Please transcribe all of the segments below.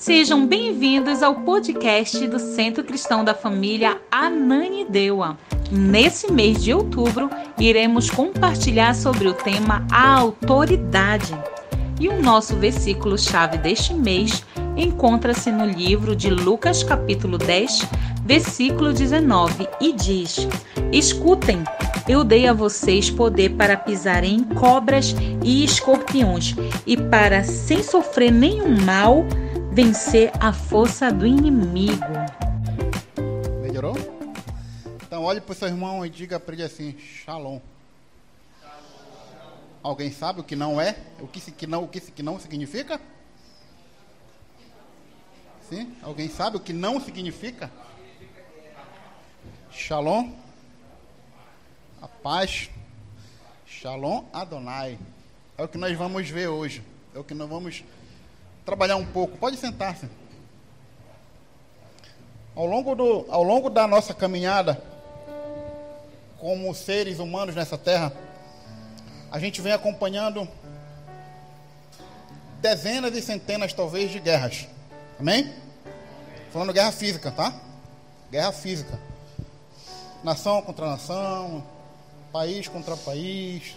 Sejam bem-vindos ao podcast do Centro Cristão da Família Ananideua. Nesse mês de outubro, iremos compartilhar sobre o tema a autoridade. E o nosso versículo-chave deste mês encontra-se no livro de Lucas, capítulo 10, versículo 19, e diz: Escutem, eu dei a vocês poder para pisarem em cobras e escorpiões, e para, sem sofrer nenhum mal, vencer a força do inimigo. Melhorou? Então olhe para o seu irmão e diga para ele assim: Shalom. Alguém sabe o que não é? O que, que não, o que, que não significa? Sim? Alguém sabe o que não significa? Shalom. A paz. Shalom Adonai. É o que nós vamos ver hoje. É o que nós vamos trabalhar um pouco. Pode sentar-se. Ao longo, do, ao longo da nossa caminhada, como seres humanos nessa terra, a gente vem acompanhando dezenas e centenas, talvez, de guerras. Amém? Falando guerra física, tá? Guerra física. Nação contra nação, país contra país,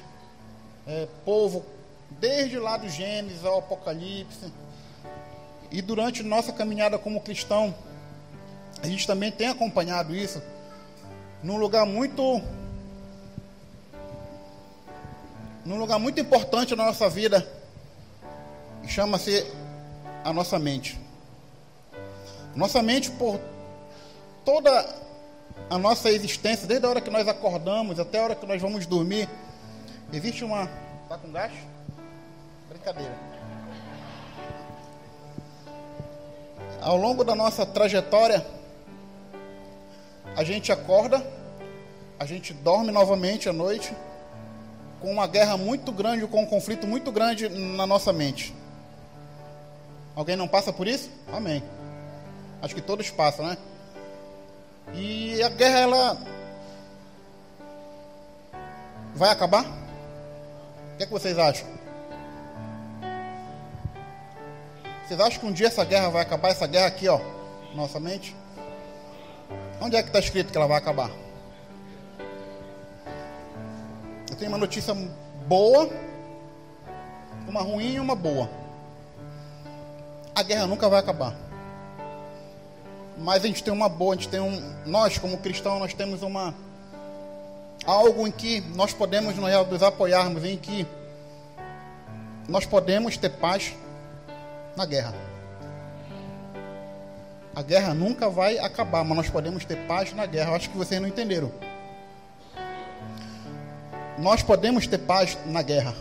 é, povo, desde lá do Gênesis ao Apocalipse. E durante nossa caminhada como cristão, a gente também tem acompanhado isso num lugar muito num lugar muito importante na nossa vida, chama-se a nossa mente. Nossa mente por toda a nossa existência, desde a hora que nós acordamos até a hora que nós vamos dormir, existe uma tá com gás? Brincadeira. Ao longo da nossa trajetória, a gente acorda, a gente dorme novamente à noite, com uma guerra muito grande, com um conflito muito grande na nossa mente. Alguém não passa por isso? Amém. Acho que todos passam, né? E a guerra, ela vai acabar? O que, é que vocês acham? Vocês acham que um dia essa guerra vai acabar? Essa guerra aqui, ó, nossa mente? Onde é que está escrito que ela vai acabar? Eu tenho uma notícia boa, uma ruim e uma boa. A guerra nunca vai acabar. Mas a gente tem uma boa, a gente tem um. Nós, como cristãos, nós temos uma. Algo em que nós podemos nos apoiarmos, em que nós podemos ter paz na guerra. A guerra nunca vai acabar, mas nós podemos ter paz na guerra. Eu acho que vocês não entenderam. Nós podemos ter paz na guerra.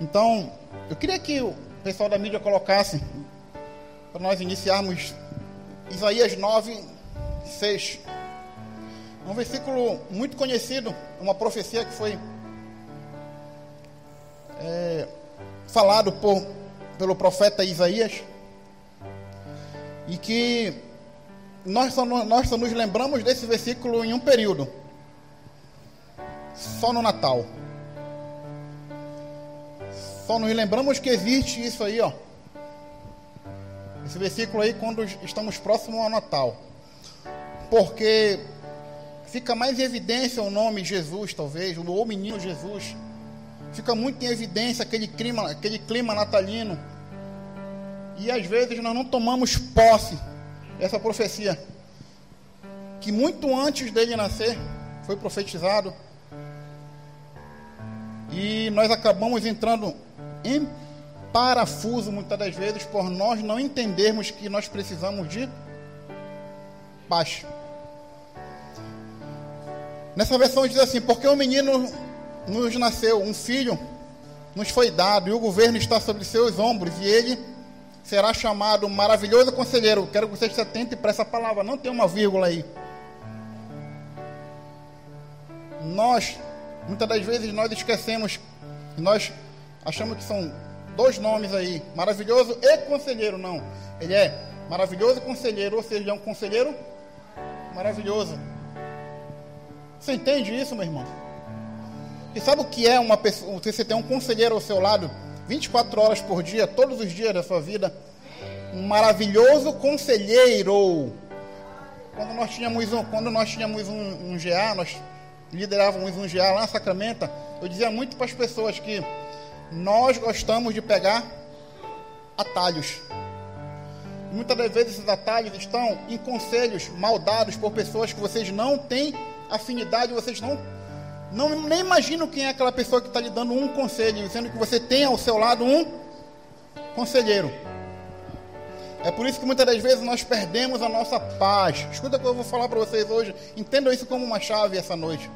Então, eu queria que o pessoal da mídia colocasse, para nós iniciarmos, Isaías 9, 6. Um versículo muito conhecido, uma profecia que foi é, falado por, pelo profeta Isaías, e que nós só, nós só nos lembramos desse versículo em um período, só no Natal. Só nos lembramos que existe isso aí, ó. Esse versículo aí quando estamos próximos ao Natal. Porque fica mais em evidência o nome Jesus, talvez, o menino Jesus fica muito em evidência aquele clima, aquele clima natalino. E às vezes nós não tomamos posse dessa profecia. Que muito antes dele nascer foi profetizado. E nós acabamos entrando em parafuso muitas das vezes por nós não entendermos que nós precisamos de paz. Nessa versão diz assim: porque o menino nos nasceu um filho, nos foi dado, e o governo está sobre seus ombros, e ele será chamado maravilhoso conselheiro. Quero que vocês se atentem para essa palavra, não tem uma vírgula aí. Nós, muitas das vezes, nós esquecemos, nós achamos que são dois nomes aí, maravilhoso e conselheiro, não. Ele é maravilhoso conselheiro, ou seja, ele é um conselheiro maravilhoso. Você entende isso, meu irmão? E sabe o que é uma pessoa? Você tem um conselheiro ao seu lado, 24 horas por dia, todos os dias da sua vida. Um maravilhoso conselheiro. Quando nós tínhamos um, quando nós tínhamos um, um GA, nós liderávamos um GA lá em Sacramento, eu dizia muito para as pessoas que nós gostamos de pegar atalhos. Muitas das vezes esses atalhos estão em conselhos mal dados por pessoas que vocês não têm afinidade, vocês não, não nem imaginam quem é aquela pessoa que está lhe dando um conselho, sendo que você tem ao seu lado um conselheiro. É por isso que muitas das vezes nós perdemos a nossa paz. Escuta o que eu vou falar para vocês hoje. Entendam isso como uma chave essa noite.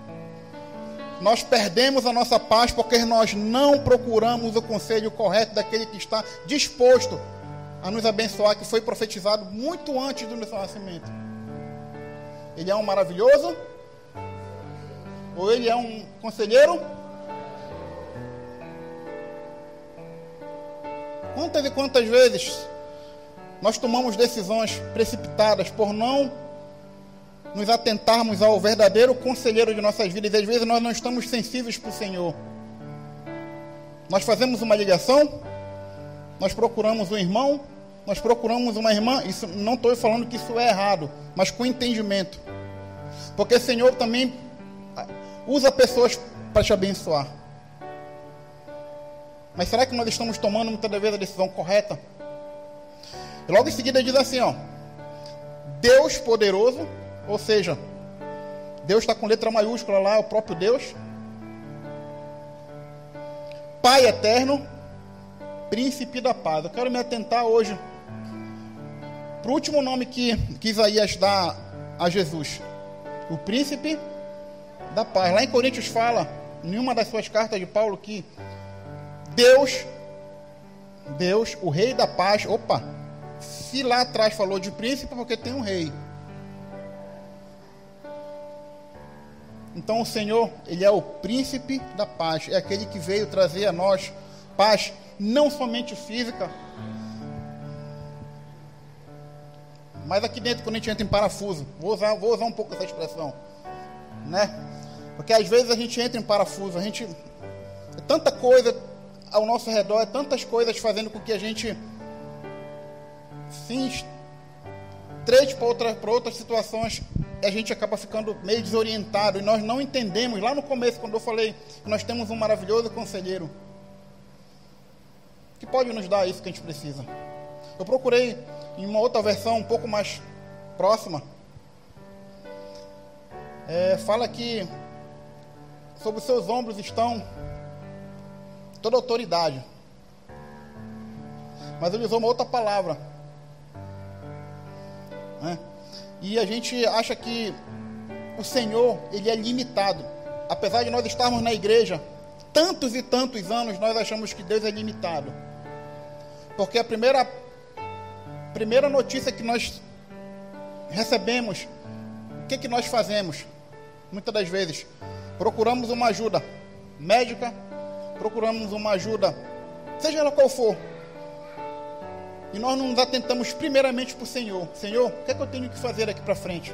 Nós perdemos a nossa paz porque nós não procuramos o conselho correto daquele que está disposto a nos abençoar, que foi profetizado muito antes do nosso nascimento. Ele é um maravilhoso? Ou ele é um conselheiro? Quantas e quantas vezes nós tomamos decisões precipitadas por não nos atentarmos ao verdadeiro conselheiro de nossas vidas. E às vezes nós não estamos sensíveis para o Senhor. Nós fazemos uma ligação, nós procuramos um irmão, nós procuramos uma irmã. Isso não estou falando que isso é errado, mas com entendimento. Porque o Senhor também usa pessoas para te abençoar. Mas será que nós estamos tomando muitas vezes a decisão correta? E logo em seguida diz assim, ó. Deus poderoso, ou seja, Deus está com letra maiúscula lá, é o próprio Deus. Pai eterno, príncipe da paz. Eu quero me atentar hoje para o último nome que, que Isaías dá a Jesus: o príncipe da paz. Lá em Coríntios fala, em uma das suas cartas de Paulo, que Deus, Deus, o rei da paz, opa, se lá atrás falou de príncipe, porque tem um rei. Então o Senhor, Ele é o príncipe da paz, é aquele que veio trazer a nós paz, não somente física, mas aqui dentro, quando a gente entra em parafuso, vou usar, vou usar um pouco essa expressão, né? Porque às vezes a gente entra em parafuso, a gente. É tanta coisa ao nosso redor, é tantas coisas fazendo com que a gente sim, três para outra, outras situações, a gente acaba ficando meio desorientado e nós não entendemos. Lá no começo, quando eu falei que nós temos um maravilhoso conselheiro que pode nos dar isso que a gente precisa. Eu procurei em uma outra versão um pouco mais próxima. É, fala que sobre os seus ombros estão toda autoridade. Mas ele usou uma outra palavra né? E a gente acha que o Senhor, ele é limitado. Apesar de nós estarmos na igreja tantos e tantos anos, nós achamos que Deus é limitado. Porque a primeira primeira notícia que nós recebemos, o que que nós fazemos? Muitas das vezes procuramos uma ajuda médica, procuramos uma ajuda, seja ela qual for, e nós nos atentamos primeiramente para o Senhor. Senhor, o que é que eu tenho que fazer aqui para frente?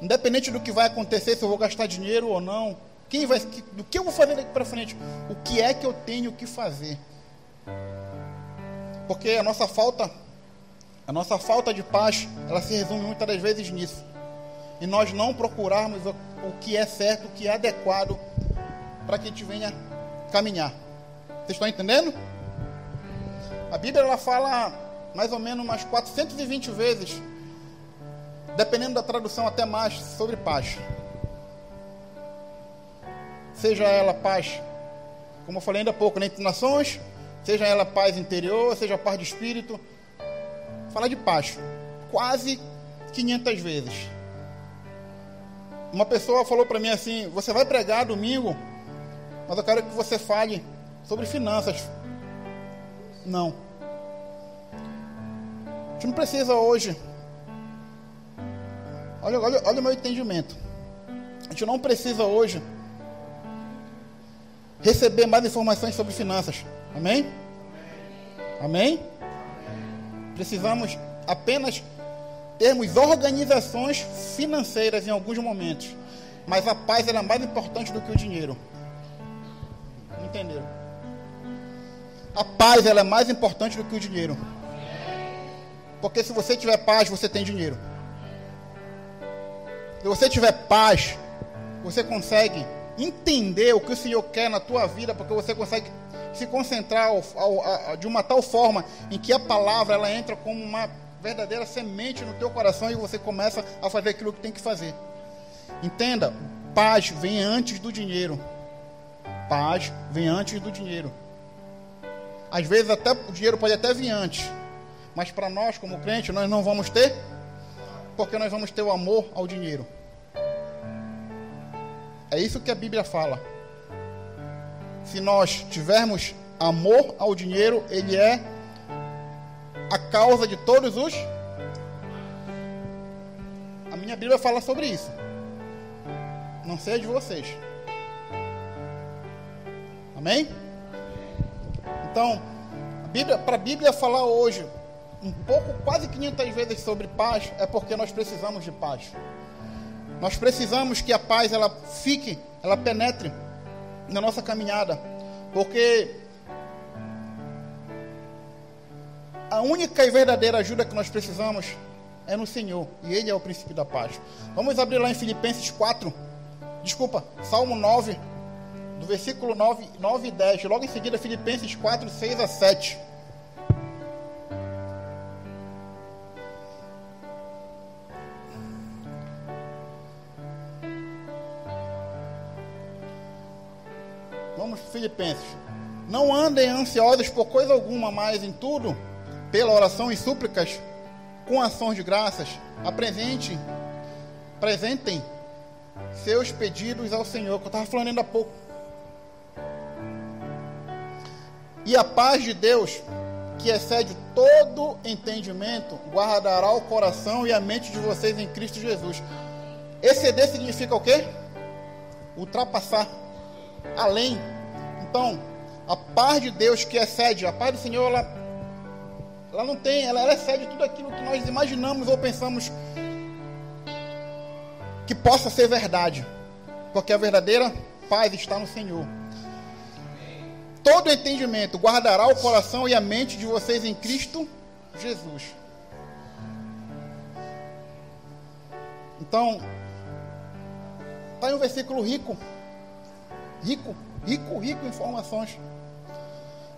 Independente do que vai acontecer, se eu vou gastar dinheiro ou não, quem vai, do que eu vou fazer daqui para frente? O que é que eu tenho que fazer? Porque a nossa falta, a nossa falta de paz, ela se resume muitas das vezes nisso. E nós não procurarmos o, que é certo, o que é adequado para que a gente venha caminhar. Vocês estão entendendo? A Bíblia ela fala mais ou menos umas 420 vezes, dependendo da tradução até mais, sobre paz. Seja ela paz, como eu falei ainda há pouco, entre nações, seja ela paz interior, seja paz de espírito. Falar de paz, quase 500 vezes. Uma pessoa falou para mim assim: Você vai pregar domingo, mas eu quero que você fale sobre finanças. Não. A gente não precisa hoje. Olha, olha, olha o meu entendimento. A gente não precisa hoje receber mais informações sobre finanças. Amém? Amém? Precisamos apenas termos organizações financeiras em alguns momentos. Mas a paz é mais importante do que o dinheiro. Entenderam? a paz ela é mais importante do que o dinheiro. Porque se você tiver paz, você tem dinheiro. Se você tiver paz, você consegue entender o que o Senhor quer na tua vida, porque você consegue se concentrar ao, ao, de uma tal forma em que a palavra ela entra como uma verdadeira semente no teu coração e você começa a fazer aquilo que tem que fazer. Entenda, paz vem antes do dinheiro. Paz vem antes do dinheiro. Às vezes até o dinheiro pode até vir antes, mas para nós como crente nós não vamos ter, porque nós vamos ter o amor ao dinheiro. É isso que a Bíblia fala. Se nós tivermos amor ao dinheiro, ele é a causa de todos os. A minha Bíblia fala sobre isso. Não sei de vocês. Amém? Então, para a Bíblia falar hoje um pouco, quase 500 vezes sobre paz, é porque nós precisamos de paz. Nós precisamos que a paz ela fique, ela penetre na nossa caminhada, porque a única e verdadeira ajuda que nós precisamos é no Senhor, e Ele é o princípio da paz. Vamos abrir lá em Filipenses 4, desculpa, Salmo 9, do versículo 9, 9 e 10. Logo em seguida, Filipenses 4, 6 a 7. Vamos, Filipenses. Não andem ansiosos por coisa alguma, mas em tudo, pela oração e súplicas, com ações de graças, apresente, apresentem seus pedidos ao Senhor, que eu estava falando ainda há pouco. E a paz de Deus, que excede todo entendimento, guardará o coração e a mente de vocês em Cristo Jesus. Exceder significa o quê? Ultrapassar, além. Então, a paz de Deus que excede, a paz do Senhor, ela, ela não tem, ela, ela excede tudo aquilo que nós imaginamos ou pensamos que possa ser verdade. Porque a verdadeira paz está no Senhor todo entendimento, guardará o coração e a mente de vocês em Cristo Jesus. Então, está em um versículo rico, rico, rico, rico em informações.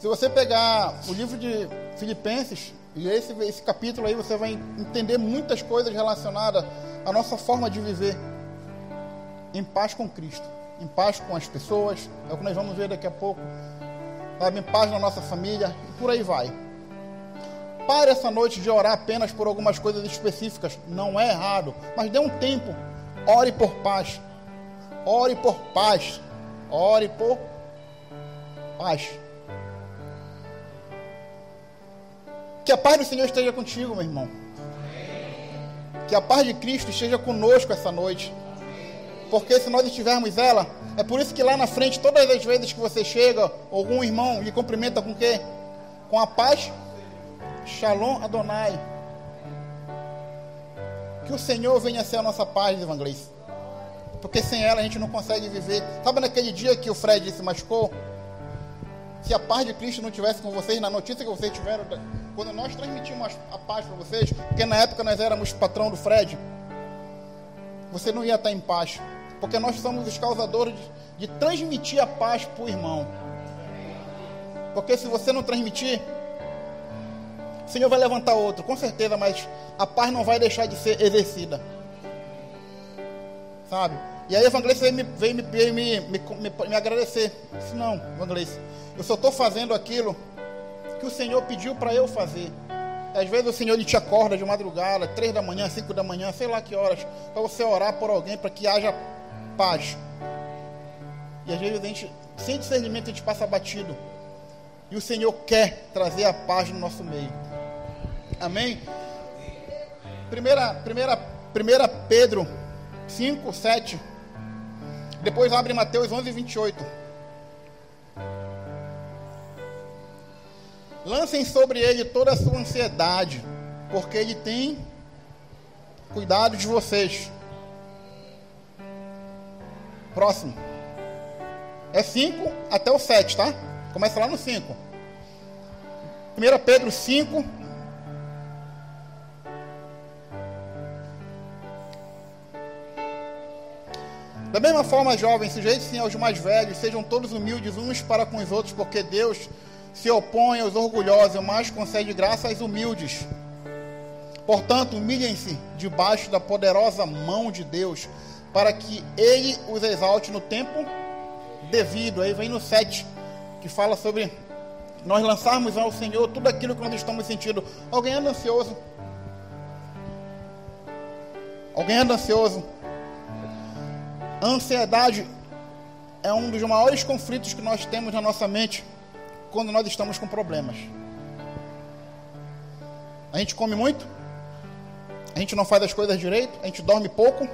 Se você pegar o livro de Filipenses, e esse, esse capítulo aí, você vai entender muitas coisas relacionadas à nossa forma de viver em paz com Cristo, em paz com as pessoas, é o que nós vamos ver daqui a pouco sabe, em paz na nossa família e por aí vai. Pare essa noite de orar apenas por algumas coisas específicas, não é errado, mas dê um tempo. Ore por paz. Ore por paz. Ore por paz. Que a paz do Senhor esteja contigo, meu irmão. Que a paz de Cristo esteja conosco essa noite. Porque se nós estivermos ela, é por isso que lá na frente, todas as vezes que você chega, algum irmão lhe cumprimenta com o quê? Com a paz. Shalom Adonai. Que o Senhor venha ser a nossa paz, evangelista. Porque sem ela a gente não consegue viver. Sabe naquele dia que o Fred se machucou? Se a paz de Cristo não tivesse com vocês, na notícia que vocês tiveram, quando nós transmitimos a paz para vocês, porque na época nós éramos patrão do Fred, você não ia estar em paz. Porque nós somos os causadores de, de transmitir a paz para o irmão. Porque se você não transmitir, o Senhor vai levantar outro, com certeza, mas a paz não vai deixar de ser exercida. Sabe? E aí o evangelista veio me, veio me, me, me, me agradecer. Eu disse, não, evangelista, eu só estou fazendo aquilo que o Senhor pediu para eu fazer. Às vezes o Senhor ele te acorda de madrugada, três da manhã, cinco da manhã, sei lá que horas, para você orar por alguém, para que haja paz. E às vezes a gente, sem discernimento, a gente passa batido. E o Senhor quer trazer a paz no nosso meio. Amém? Primeira, primeira, primeira Pedro 5, 7. Depois abre Mateus 11, 28. Lancem sobre ele toda a sua ansiedade, porque ele tem cuidado de vocês. Próximo. É 5 até o 7, tá? Começa lá no 5. 1 Pedro 5. Da mesma forma, jovens, sujeitem-se aos mais velhos, sejam todos humildes uns para com os outros, porque Deus se opõe aos orgulhosos, mas concede graça aos humildes. Portanto, humilhem-se debaixo da poderosa mão de Deus, para que Ele os exalte no tempo devido. Aí vem no 7, que fala sobre nós lançarmos ao Senhor tudo aquilo que nós estamos sentindo. Alguém anda ansioso? Alguém anda ansioso? Ansiedade é um dos maiores conflitos que nós temos na nossa mente quando nós estamos com problemas. A gente come muito, a gente não faz as coisas direito, a gente dorme pouco,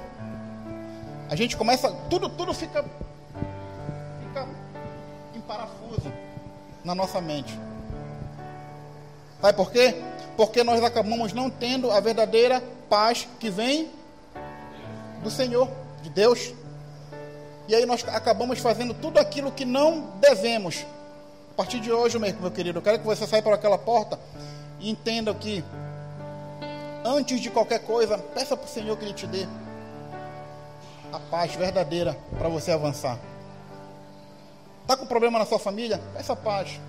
a gente começa, tudo, tudo fica, fica em parafuso na nossa mente. Sabe por quê? Porque nós acabamos não tendo a verdadeira paz que vem do Senhor, de Deus. E aí nós acabamos fazendo tudo aquilo que não devemos. Partir de hoje, meu querido, eu quero que você saia por aquela porta e entenda que antes de qualquer coisa, peça para o Senhor que Ele te dê a paz verdadeira para você avançar. Está com problema na sua família? Peça paz.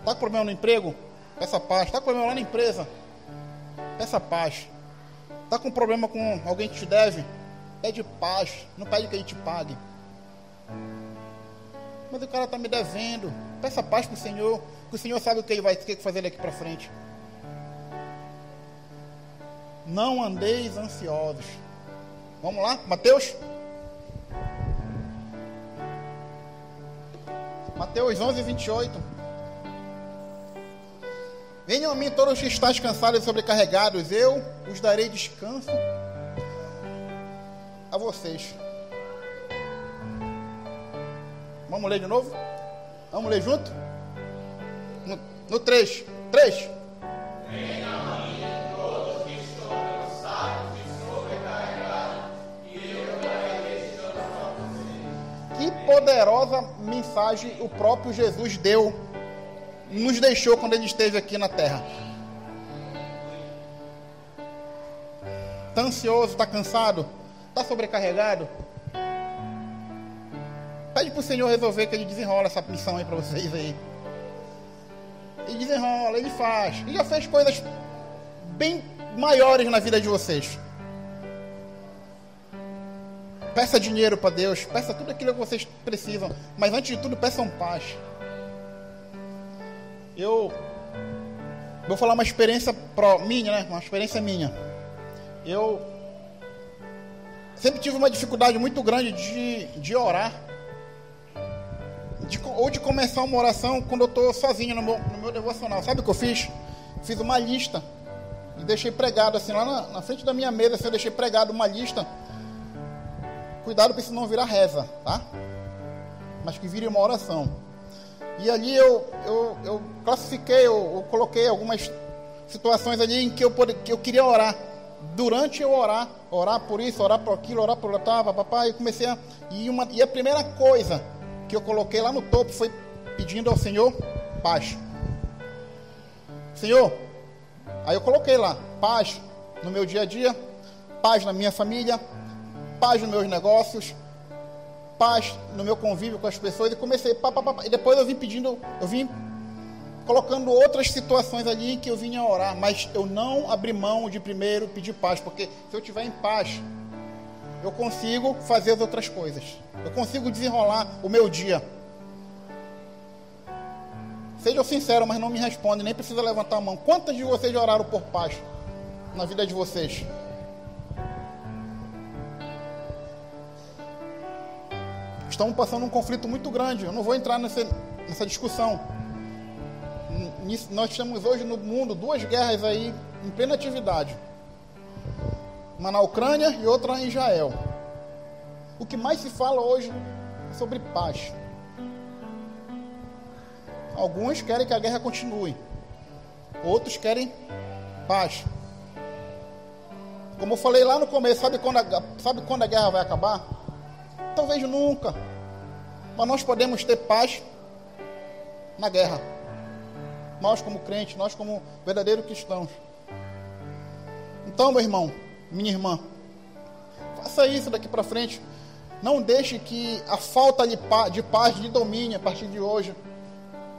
Está com problema no emprego? Peça paz. Está com problema lá na empresa? Peça paz. Está com problema com alguém que te deve? Pede paz. Não pede que ele te pague. Mas o cara está me devendo. Peça paz para o Senhor. Que o Senhor sabe o que ele vai ter que fazer daqui para frente. Não andeis ansiosos. Vamos lá, Mateus Mateus 11, 28. Venham a mim todos que estáis cansados e sobrecarregados, eu os darei descanso a vocês. Vamos ler de novo? Vamos ler junto? No, no 3. 3. Venham a mim todos que estão cansados e sobrecarregados, e eu darei descanso a vocês. Que poderosa mensagem o próprio Jesus deu, nos deixou quando ele esteve aqui na terra. Está ansioso, está cansado, está sobrecarregado? Pede para o Senhor resolver que ele desenrola essa missão aí para vocês aí. Ele desenrola, ele faz. Ele já fez coisas bem maiores na vida de vocês. Peça dinheiro para Deus, peça tudo aquilo que vocês precisam, mas antes de tudo, peçam paz. Eu vou falar uma experiência pro, minha, né? Uma experiência minha. Eu sempre tive uma dificuldade muito grande de, de orar. De, ou de começar uma oração quando eu estou sozinho no meu, no meu devocional. Sabe o que eu fiz? Fiz uma lista e deixei pregado assim lá na, na frente da minha mesa. Assim, eu deixei pregado uma lista Cuidado para isso não virar reza, tá? Mas que vire uma oração. E ali eu, eu, eu classifiquei, eu, eu, coloquei algumas situações ali em que eu, que eu queria orar. Durante eu orar, orar por isso, orar por aquilo, orar por tal, papai, e comecei a. E, uma, e a primeira coisa que eu coloquei lá no topo foi pedindo ao Senhor paz. Senhor, aí eu coloquei lá, paz no meu dia a dia, paz na minha família, paz nos meus negócios, paz no meu convívio com as pessoas e comecei pá, pá, pá, e depois eu vim pedindo, eu vim colocando outras situações ali que eu vinha orar, mas eu não abri mão de primeiro pedir paz, porque se eu tiver em paz, eu consigo fazer as outras coisas. Eu consigo desenrolar o meu dia. Seja sincero, mas não me responde, nem precisa levantar a mão. Quantas de vocês oraram por paz na vida de vocês? estamos passando um conflito muito grande. Eu não vou entrar nessa, nessa discussão. Nós temos hoje no mundo duas guerras aí em plena atividade. Uma na Ucrânia e outra em Israel. O que mais se fala hoje é sobre paz. Alguns querem que a guerra continue. Outros querem paz. Como eu falei lá no começo, sabe quando a, sabe quando a guerra vai acabar? Talvez nunca. Mas nós podemos ter paz na guerra. Nós como crentes, nós como verdadeiros cristãos. Então, meu irmão, minha irmã, faça isso daqui para frente. Não deixe que a falta de paz, lhe domine a partir de hoje.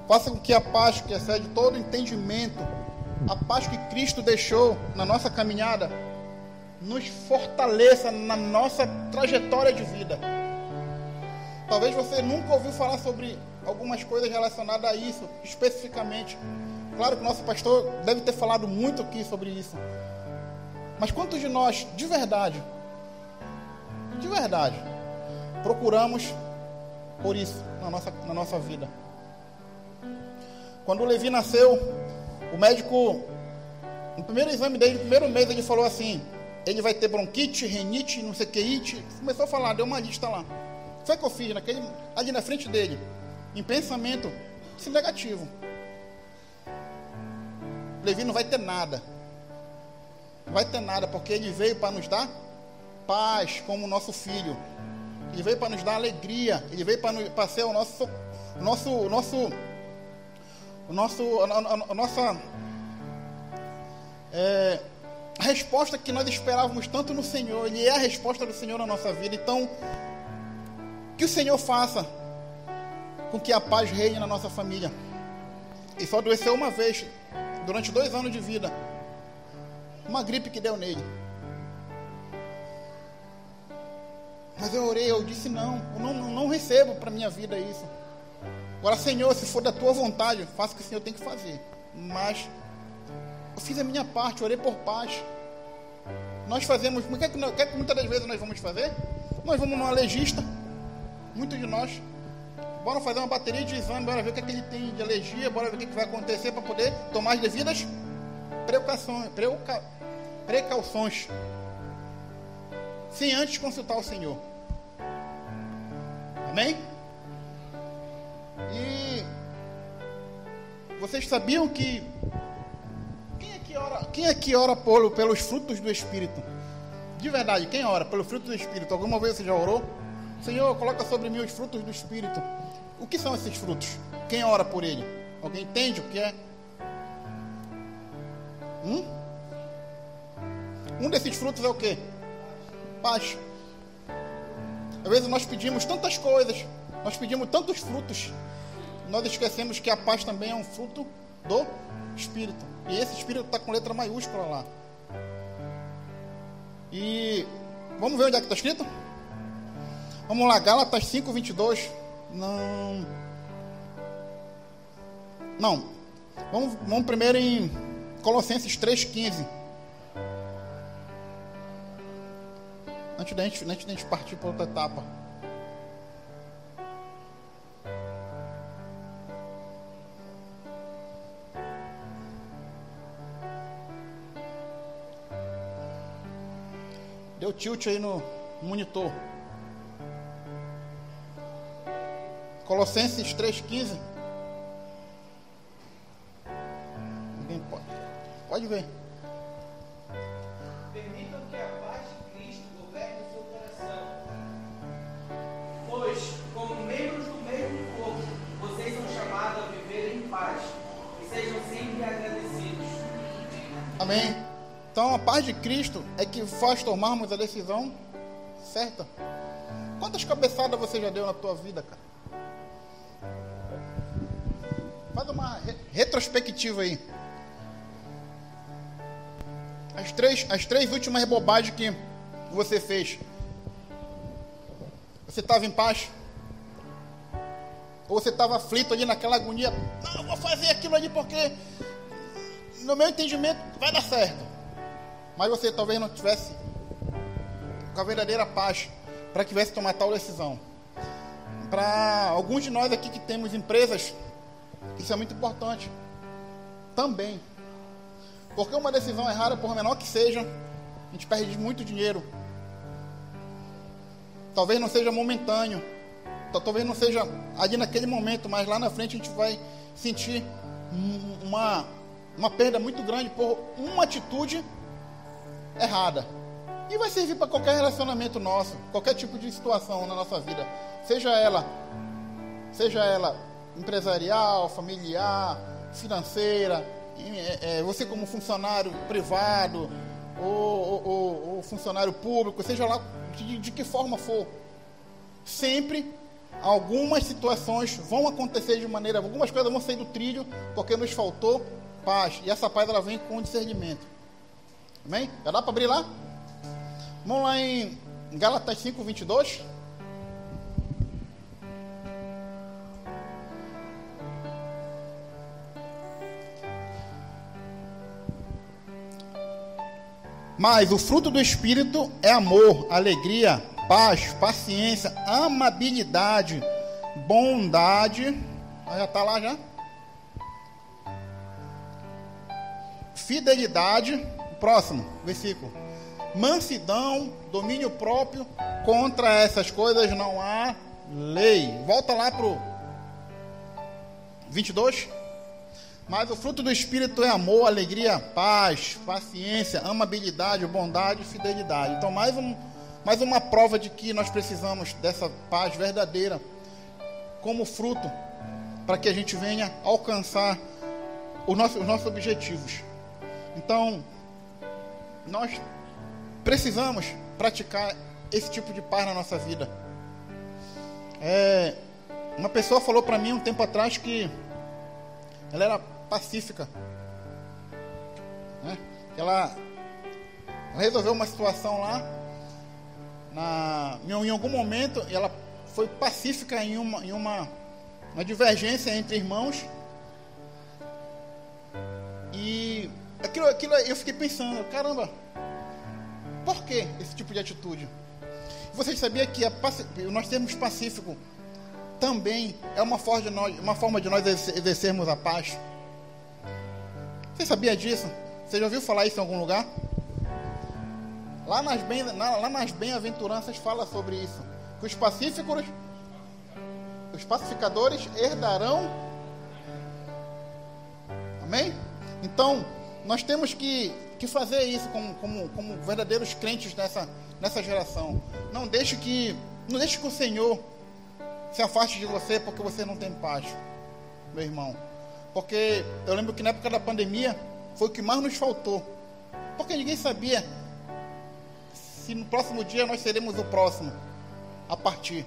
Faça com que a paz que excede todo entendimento, a paz que Cristo deixou na nossa caminhada, nos fortaleça na nossa trajetória de vida. Talvez você nunca ouviu falar sobre algumas coisas relacionadas a isso, especificamente. Claro que nosso pastor deve ter falado muito aqui sobre isso. Mas quantos de nós, de verdade, de verdade, procuramos por isso na nossa, na nossa vida? Quando o Levi nasceu, o médico, no primeiro exame dele, no primeiro mês, ele falou assim: ele vai ter bronquite, renite, não sei que, it. Começou a falar, deu uma lista lá. Foi que eu fiz naquele, ali na frente dele, em pensamento se negativo. Levi não vai ter nada. Vai ter nada, porque ele veio para nos dar paz como nosso filho. Ele veio para nos dar alegria. Ele veio para ser o nosso, nosso, nosso, nosso, a, a, a nossa é, a resposta que nós esperávamos tanto no Senhor. Ele é a resposta do Senhor na nossa vida. Então, que o Senhor faça com que a paz reine na nossa família. E só adoeceu uma vez, durante dois anos de vida. Uma gripe que deu nele. Mas eu orei, eu disse não, eu não, não recebo para minha vida isso. Agora, Senhor, se for da tua vontade, faça o que o Senhor tem que fazer. Mas eu fiz a minha parte, orei por paz. Nós fazemos, o que, é que, que, é que muitas das vezes nós vamos fazer? Nós vamos numa legista Muitos de nós. Bora fazer uma bateria de exame, bora ver o que, é que ele tem de alergia, bora ver o que, é que vai acontecer para poder tomar as devidas precauções, precauções. Sem antes consultar o Senhor. Amém? E vocês sabiam que quem é que ora, quem é que ora por, pelos frutos do Espírito? De verdade, quem ora pelo fruto do Espírito? Alguma vez você já orou? Senhor, coloca sobre mim os frutos do Espírito. O que são esses frutos? Quem ora por ele? Alguém entende o que é? Hum? Um desses frutos é o que? Paz. Às vezes nós pedimos tantas coisas, nós pedimos tantos frutos, nós esquecemos que a paz também é um fruto do Espírito. E esse Espírito está com letra maiúscula lá. E vamos ver onde é que está escrito? Vamos lá, Gálatas 5, 22. Não. Não. Vamos, vamos primeiro em Colossenses 3, 15. Antes da gente, antes gente partir para outra etapa. Deu tilt aí no monitor. Colossenses 3,15. Pode ver. Permitam que a paz de Cristo governe o seu coração. Pois, como membros do mesmo corpo, vocês são chamados a viver em paz. E sejam sempre agradecidos. Amém. Então a paz de Cristo é que faz tomarmos a decisão certa. Quantas cabeçadas você já deu na tua vida, cara? Faz uma re retrospectiva aí. Três, as três últimas bobagens que você fez. Você estava em paz? Ou você estava aflito ali naquela agonia? Não, vou fazer aquilo ali porque, no meu entendimento, vai dar certo. Mas você talvez não tivesse com a verdadeira paz para que tivesse tomar tal decisão. Para alguns de nós aqui que temos empresas isso é muito importante. Também. Porque uma decisão errada, por menor que seja, a gente perde muito dinheiro. Talvez não seja momentâneo. Talvez não seja ali naquele momento, mas lá na frente a gente vai sentir uma, uma perda muito grande por uma atitude errada. E vai servir para qualquer relacionamento nosso, qualquer tipo de situação na nossa vida. Seja ela, seja ela empresarial, familiar, financeira, é, é, você como funcionário privado ou, ou, ou funcionário público, seja lá de, de que forma for, sempre algumas situações vão acontecer de maneira, algumas coisas vão sair do trilho porque nos faltou paz. E essa paz ela vem com discernimento. Amém? Já dá para abrir lá? Vamos lá em Gálatas 5, 22. Mas o fruto do Espírito é amor, alegria, paz, paciência, amabilidade, bondade. Já está lá já? Fidelidade. Próximo versículo. Mansidão, domínio próprio. Contra essas coisas não há lei. Volta lá para o 22. Mas o fruto do Espírito é amor, alegria, paz, paciência, amabilidade, bondade e fidelidade. Então, mais, um, mais uma prova de que nós precisamos dessa paz verdadeira como fruto para que a gente venha alcançar os nossos, os nossos objetivos. Então, nós precisamos praticar esse tipo de paz na nossa vida. É, uma pessoa falou para mim um tempo atrás que ela era pacífica. Né? Ela resolveu uma situação lá, na, em algum momento, ela foi pacífica em uma, em uma, uma divergência entre irmãos. E aquilo, aquilo eu fiquei pensando, caramba, por que esse tipo de atitude? Vocês sabiam que a, nós termos pacífico também é uma forma de nós, uma forma de nós exercermos a paz? Você sabia disso? Você já ouviu falar isso em algum lugar? Lá nas, bem, lá nas bem-aventuranças fala sobre isso. Que os pacíficos, os pacificadores herdarão. Amém? Então, nós temos que, que fazer isso como, como, como verdadeiros crentes nessa, nessa geração. Não deixe que. Não deixe que o Senhor se afaste de você porque você não tem paz, meu irmão. Porque eu lembro que na época da pandemia foi o que mais nos faltou. Porque ninguém sabia se no próximo dia nós seremos o próximo a partir.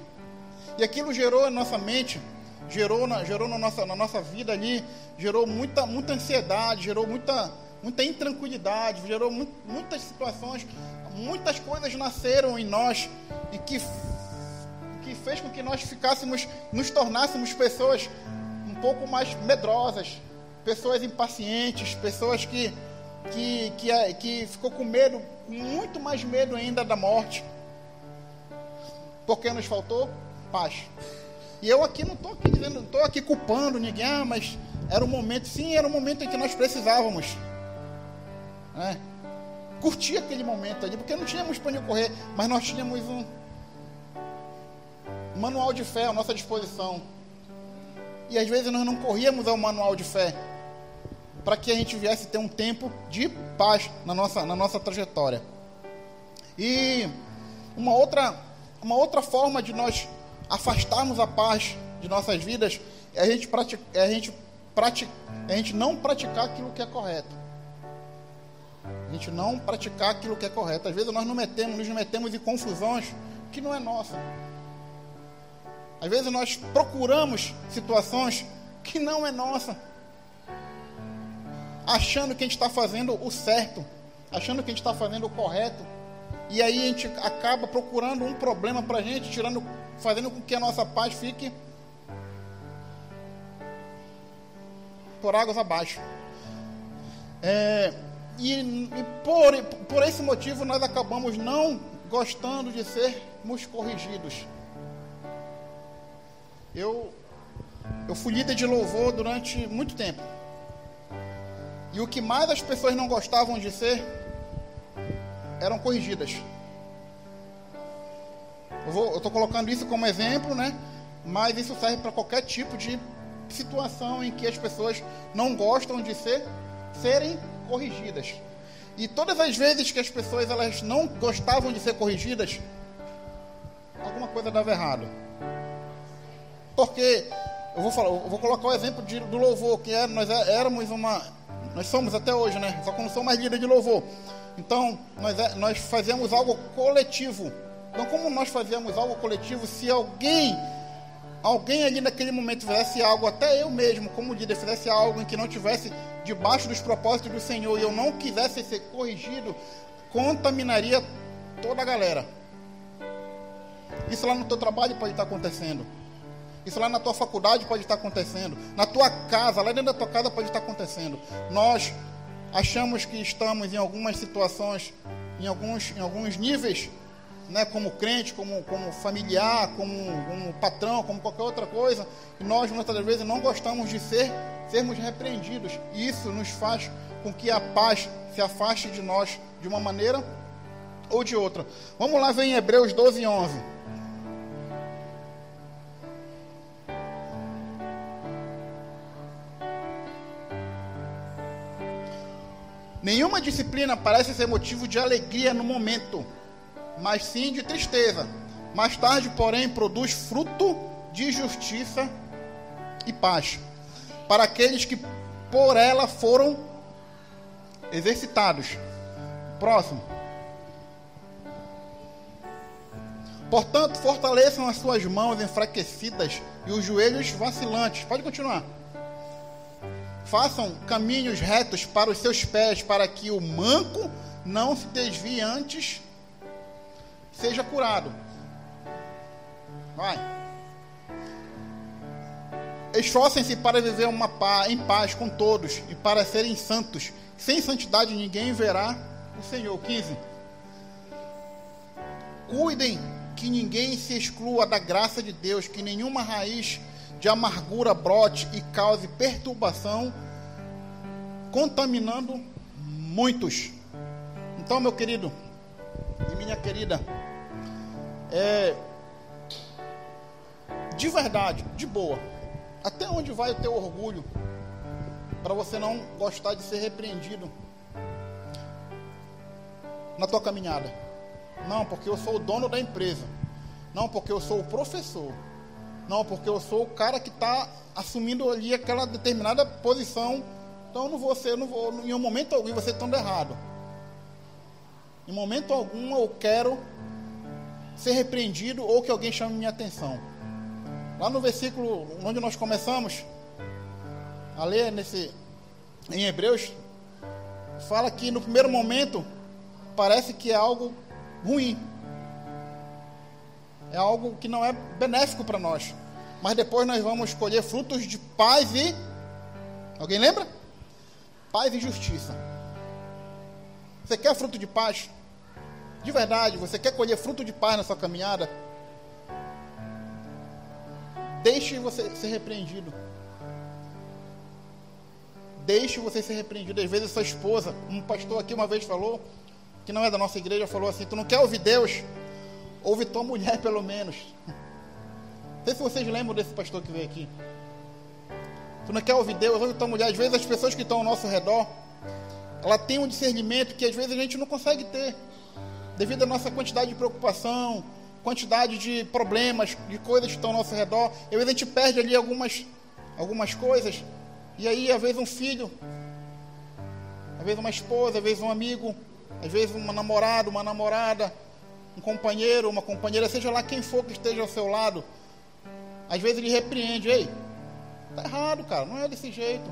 E aquilo gerou na nossa mente, gerou na, gerou na, nossa, na nossa vida ali, gerou muita, muita ansiedade, gerou muita, muita intranquilidade, gerou mu muitas situações, muitas coisas nasceram em nós e que, que fez com que nós ficássemos, nos tornássemos pessoas pouco mais medrosas, pessoas impacientes, pessoas que, que, que, que ficou com medo, muito mais medo ainda da morte. Porque nos faltou paz. E eu aqui não estou aqui dizendo, não estou aqui culpando ninguém, ah, mas era um momento, sim, era um momento em que nós precisávamos. Né? Curtir aquele momento ali, porque não tínhamos para onde correr, mas nós tínhamos um manual de fé à nossa disposição. E às vezes nós não corríamos ao manual de fé para que a gente viesse ter um tempo de paz na nossa, na nossa trajetória. E uma outra, uma outra forma de nós afastarmos a paz de nossas vidas é a gente, pratica, é a gente, pratica, é a gente não praticar aquilo que é correto. A gente não praticar aquilo que é correto. Às vezes nós não metemos, nos metemos em confusões que não é nossa. Às vezes nós procuramos situações que não é nossa, achando que a gente está fazendo o certo, achando que a gente está fazendo o correto, e aí a gente acaba procurando um problema para a gente, tirando, fazendo com que a nossa paz fique por águas abaixo. É, e, e por, por esse motivo nós acabamos não gostando de sermos corrigidos. Eu, eu fui líder de louvor durante muito tempo. E o que mais as pessoas não gostavam de ser eram corrigidas. Eu estou colocando isso como exemplo, né? Mas isso serve para qualquer tipo de situação em que as pessoas não gostam de ser, serem corrigidas. E todas as vezes que as pessoas elas não gostavam de ser corrigidas, alguma coisa dava errado. Porque eu vou falar, eu vou colocar o exemplo de, do louvor, que é, nós é, éramos uma, nós somos até hoje, né? Só que não somos mais líder de louvor. Então, nós, é, nós fazemos algo coletivo. Então, como nós fazemos algo coletivo, se alguém, alguém ali naquele momento fizesse algo, até eu mesmo, como líder, fizesse algo em que não tivesse debaixo dos propósitos do Senhor e eu não quisesse ser corrigido, contaminaria toda a galera. Isso lá no teu trabalho pode estar acontecendo. Isso lá na tua faculdade pode estar acontecendo. Na tua casa, lá dentro da tua casa pode estar acontecendo. Nós achamos que estamos em algumas situações, em alguns, em alguns níveis, né, como crente, como, como familiar, como, como patrão, como qualquer outra coisa, e nós muitas vezes não gostamos de ser, sermos repreendidos. E isso nos faz com que a paz se afaste de nós de uma maneira ou de outra. Vamos lá ver em Hebreus 12, 11. Nenhuma disciplina parece ser motivo de alegria no momento, mas sim de tristeza. Mais tarde, porém, produz fruto de justiça e paz para aqueles que por ela foram exercitados. Próximo. Portanto, fortaleçam as suas mãos enfraquecidas e os joelhos vacilantes. Pode continuar. Façam caminhos retos para os seus pés, para que o manco não se desvie antes seja curado. Vai. Esforcem-se para viver uma em paz com todos e para serem santos. Sem santidade ninguém verá o Senhor. 15. Cuidem que ninguém se exclua da graça de Deus, que nenhuma raiz de amargura brote e cause perturbação, contaminando muitos. Então, meu querido e minha querida, é de verdade, de boa. Até onde vai o teu orgulho para você não gostar de ser repreendido na tua caminhada? Não, porque eu sou o dono da empresa. Não, porque eu sou o professor. Não, porque eu sou o cara que está assumindo ali aquela determinada posição. Então eu não vou ser, eu não vou, em um momento algum você estando errado. Em momento algum eu quero ser repreendido ou que alguém chame minha atenção. Lá no versículo onde nós começamos a ler nesse em Hebreus, fala que no primeiro momento parece que é algo ruim é algo que não é benéfico para nós. Mas depois nós vamos colher frutos de paz e. Alguém lembra? Paz e justiça. Você quer fruto de paz? De verdade, você quer colher fruto de paz na sua caminhada? Deixe você ser repreendido. Deixe você ser repreendido. Às vezes, sua esposa, um pastor aqui uma vez falou, que não é da nossa igreja, falou assim: Tu não quer ouvir Deus? Ouve tua mulher, pelo menos. Não sei se vocês lembram desse pastor que veio aqui. Tu não quer ouvir Deus, ouve tua mulher. Às vezes as pessoas que estão ao nosso redor, ela tem um discernimento que às vezes a gente não consegue ter. Devido à nossa quantidade de preocupação, quantidade de problemas, de coisas que estão ao nosso redor. Às vezes a gente perde ali algumas, algumas coisas. E aí, às vezes, um filho, às vezes uma esposa, às vezes um amigo, às vezes uma namorada, uma namorada, um companheiro, uma companheira, seja lá quem for que esteja ao seu lado, às vezes ele repreende, ei, tá errado, cara, não é desse jeito.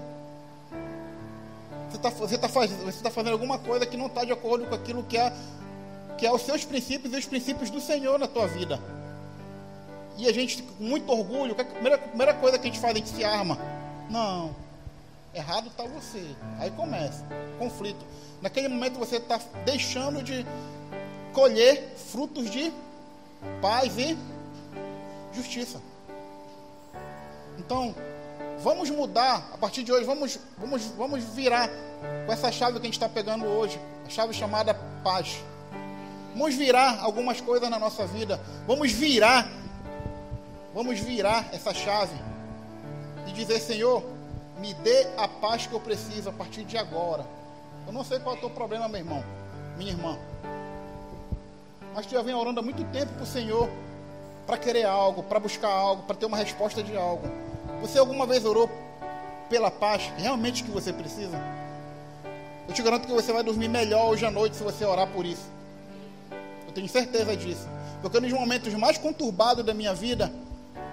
Você está você tá faz, você tá fazendo alguma coisa que não está de acordo com aquilo que é, que é os seus princípios e os princípios do Senhor na tua vida. E a gente, com muito orgulho, a primeira, a primeira coisa que a gente faz, a gente se arma. Não, errado está você. Aí começa, conflito. Naquele momento você está deixando de colher frutos de paz e justiça. Então, vamos mudar a partir de hoje, vamos, vamos, vamos virar com essa chave que a gente está pegando hoje, a chave chamada paz. Vamos virar algumas coisas na nossa vida, vamos virar, vamos virar essa chave e dizer: Senhor, me dê a paz que eu preciso a partir de agora. Eu não sei qual é o teu problema, meu irmão, minha irmã. Mas tu já vem orando há muito tempo para o Senhor para querer algo, para buscar algo, para ter uma resposta de algo. Você alguma vez orou pela paz realmente que você precisa? Eu te garanto que você vai dormir melhor hoje à noite se você orar por isso. Eu tenho certeza disso. Porque nos momentos mais conturbados da minha vida,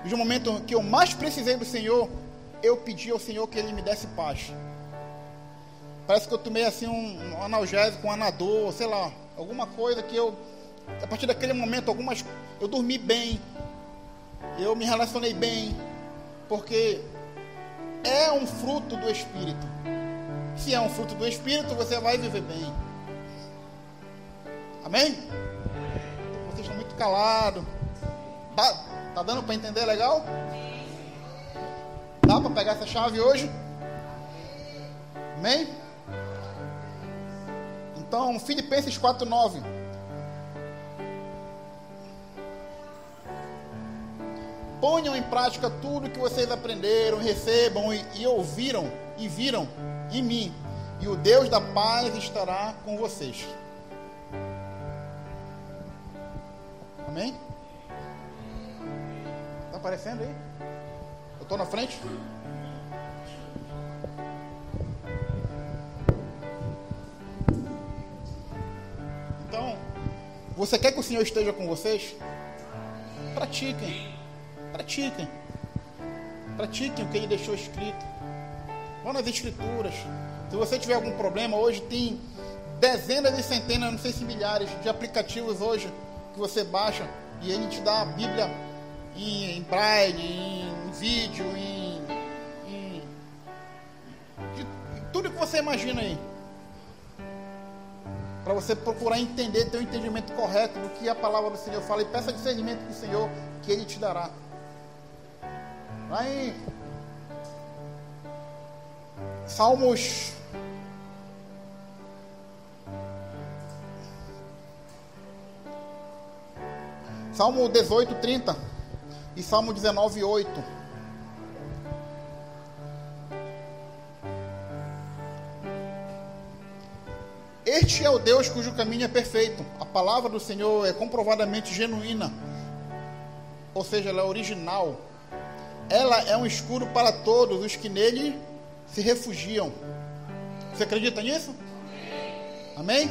nos momentos que eu mais precisei do Senhor, eu pedi ao Senhor que Ele me desse paz. Parece que eu tomei assim um, analgésico, um anador, sei lá, alguma coisa que eu, a partir daquele momento, algumas, eu dormi bem, eu me relacionei bem, porque é um fruto do Espírito. Se é um fruto do Espírito, você vai viver bem. Amém? Vocês estão muito calados. Tá, tá dando para entender legal? Dá para pegar essa chave hoje? Amém? Então, Filipenses 4:9. Ponham em prática tudo que vocês aprenderam, recebam e, e ouviram e viram em mim, e o Deus da paz estará com vocês. Amém? Está aparecendo aí? Eu estou na frente? Então, você quer que o Senhor esteja com vocês? Pratiquem. Pratiquem. Pratiquem o que Ele deixou escrito. Vão nas Escrituras. Se você tiver algum problema, hoje tem dezenas e centenas, não sei se milhares, de aplicativos hoje que você baixa e ele te dá a Bíblia em, em braille, em, vídeo, em, em, de, tudo que você imagina aí para você procurar entender, ter o um entendimento correto do que a palavra do Senhor fala e peça discernimento do Senhor que Ele te dará. Lá em Salmos Salmo 18, 30 e Salmo 19, 8. Este é o Deus cujo caminho é perfeito. A palavra do Senhor é comprovadamente genuína. Ou seja, ela é original. Ela é um escuro para todos os que nele se refugiam. Você acredita nisso? Amém?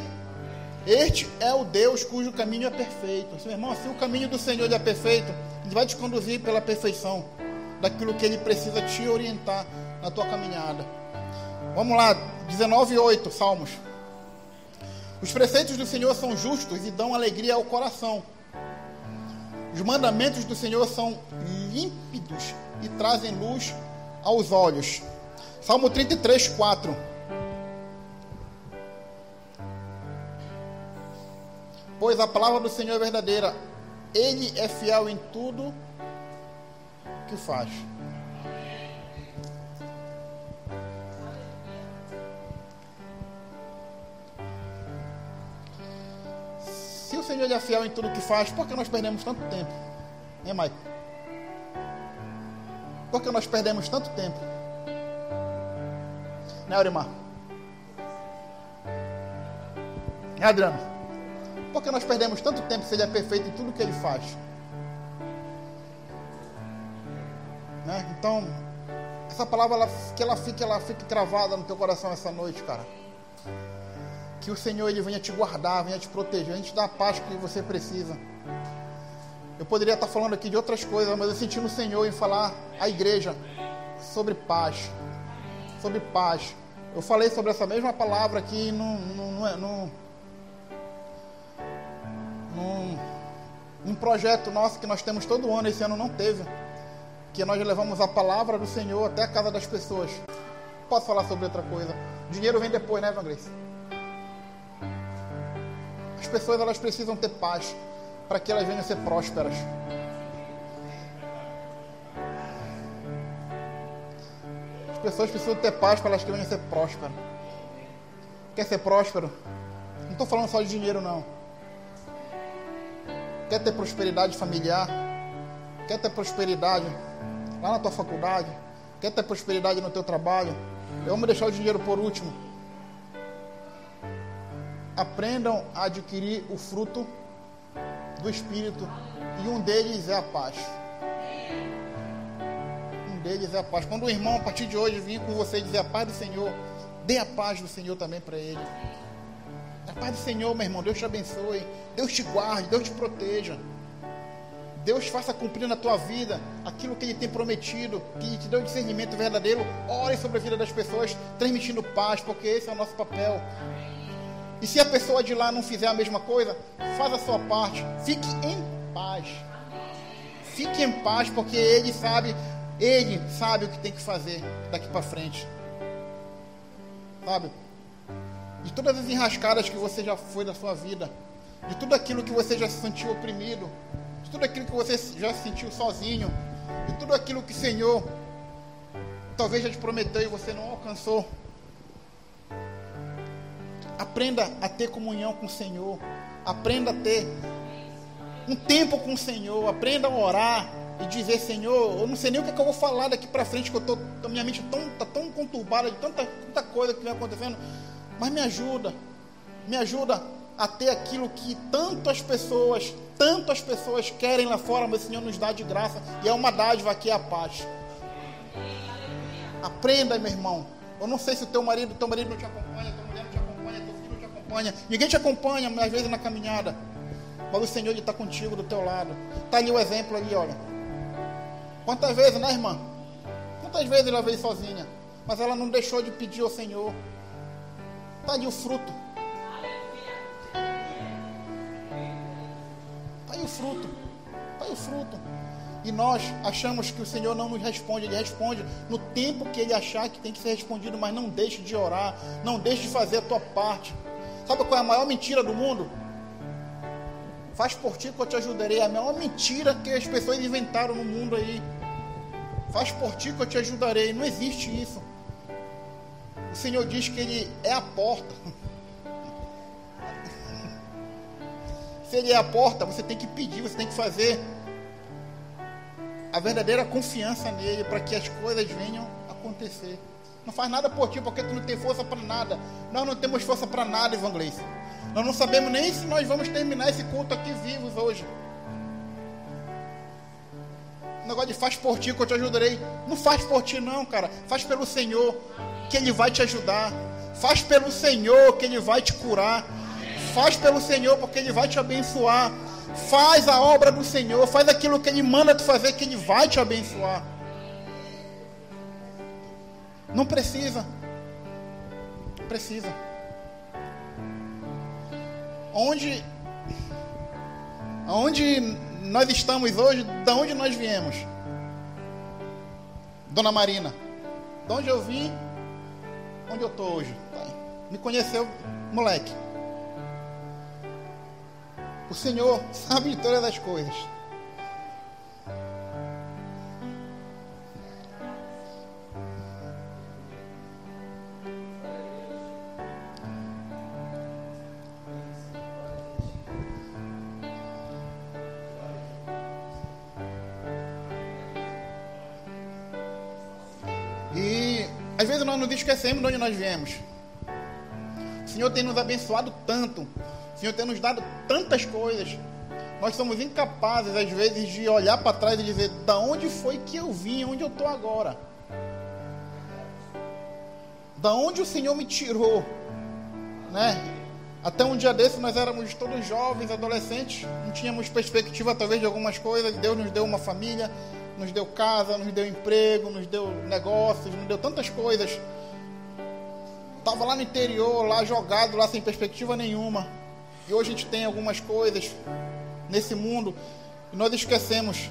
Este é o Deus cujo caminho é perfeito. Meu irmão, se o caminho do Senhor é perfeito, Ele vai te conduzir pela perfeição daquilo que Ele precisa te orientar na tua caminhada. Vamos lá, 19:8 Salmos. Os preceitos do Senhor são justos e dão alegria ao coração. Os mandamentos do Senhor são límpidos e trazem luz aos olhos. Salmo 33, 4. Pois a palavra do Senhor é verdadeira, Ele é fiel em tudo que faz. Senhor é fiel em tudo que faz, por que nós perdemos tanto tempo? Hein, Maico? Por que nós perdemos tanto tempo? Né, Aurimar? Né, Adriano? Por que nós perdemos tanto tempo se ele é perfeito em tudo que ele faz? Né? Então, essa palavra, ela, que ela fique, ela fique travada no teu coração essa noite, cara que o Senhor ele venha te guardar, venha te proteger, venha te dar a paz que você precisa. Eu poderia estar falando aqui de outras coisas, mas eu senti no Senhor em falar à igreja sobre paz. Sobre paz. Eu falei sobre essa mesma palavra aqui num, num, num, num, num projeto nosso que nós temos todo ano, esse ano não teve. Que nós levamos a palavra do Senhor até a casa das pessoas. Posso falar sobre outra coisa? Dinheiro vem depois, né, Evangelice? As pessoas elas precisam ter paz para que elas venham a ser prósperas. As pessoas precisam ter paz para elas que venham a ser prósperas. Quer ser próspero? Não estou falando só de dinheiro, não. Quer ter prosperidade familiar? Quer ter prosperidade lá na tua faculdade? Quer ter prosperidade no teu trabalho? Vou deixar o dinheiro por último aprendam a adquirir o fruto do Espírito, e um deles é a paz. Um deles é a paz. Quando o irmão, a partir de hoje, vir com você dizer a paz do Senhor, dê a paz do Senhor também para ele. A paz do Senhor, meu irmão, Deus te abençoe. Deus te guarde, Deus te proteja. Deus faça cumprir na tua vida aquilo que Ele tem prometido, que te deu discernimento verdadeiro. Ore sobre a vida das pessoas, transmitindo paz, porque esse é o nosso papel. E se a pessoa de lá não fizer a mesma coisa, faz a sua parte. Fique em paz. Fique em paz, porque Ele sabe, Ele sabe o que tem que fazer daqui para frente. Sabe? De todas as enrascadas que você já foi da sua vida, de tudo aquilo que você já se sentiu oprimido, de tudo aquilo que você já se sentiu sozinho, de tudo aquilo que o Senhor talvez já te prometeu e você não alcançou. Aprenda a ter comunhão com o Senhor. Aprenda a ter um tempo com o Senhor. Aprenda a orar e dizer, Senhor, eu não sei nem o que, é que eu vou falar daqui para frente, que eu tô, minha mente está tão, tá tão conturbada de tanta, tanta coisa que vem acontecendo. Mas me ajuda, me ajuda a ter aquilo que tantas pessoas, tantas pessoas querem lá fora, mas o Senhor nos dá de graça, e é uma dádiva que é a paz. Aprenda, meu irmão. Eu não sei se o teu marido, teu marido não te acompanha, tua acompanha, ninguém te acompanha, às vezes na caminhada. Mas o Senhor está contigo do teu lado. Está ali o exemplo ali, olha. Quantas vezes, né, irmã? Quantas vezes ela veio sozinha? Mas ela não deixou de pedir ao Senhor. Está ali o fruto. Está aí o fruto. Está aí o fruto. E nós achamos que o Senhor não nos responde. Ele responde no tempo que ele achar que tem que ser respondido. Mas não deixe de orar. Não deixe de fazer a tua parte. Sabe qual é a maior mentira do mundo? Faz por ti que eu te ajudarei. É a maior mentira que as pessoas inventaram no mundo aí. Faz por ti que eu te ajudarei. Não existe isso. O Senhor diz que Ele é a porta. Se Ele é a porta, você tem que pedir, você tem que fazer a verdadeira confiança nele para que as coisas venham acontecer. Não faz nada por ti, porque tu não tem força para nada. Nós não temos força para nada, evangelista. Nós não sabemos nem se nós vamos terminar esse culto aqui vivos hoje. O negócio de faz por ti que eu te ajudarei. Não faz por ti, não, cara. Faz pelo Senhor que Ele vai te ajudar. Faz pelo Senhor que Ele vai te curar. Faz pelo Senhor porque Ele vai te abençoar. Faz a obra do Senhor. Faz aquilo que Ele manda tu fazer que Ele vai te abençoar. Não precisa. Precisa. Onde, onde nós estamos hoje, da onde nós viemos? Dona Marina, de onde eu vim, onde eu estou hoje. Me conheceu, moleque. O Senhor sabe de todas as coisas. Às vezes nós nos esquecemos de onde nós viemos. O Senhor tem nos abençoado tanto. O Senhor tem nos dado tantas coisas. Nós somos incapazes, às vezes, de olhar para trás e dizer: da onde foi que eu vim, onde eu estou agora? Da onde o Senhor me tirou? Né? Até um dia desse nós éramos todos jovens, adolescentes, não tínhamos perspectiva talvez de algumas coisas. Deus nos deu uma família, nos deu casa, nos deu emprego, nos deu negócios, nos deu tantas coisas. Estava lá no interior, lá jogado, lá sem perspectiva nenhuma. E hoje a gente tem algumas coisas nesse mundo e nós esquecemos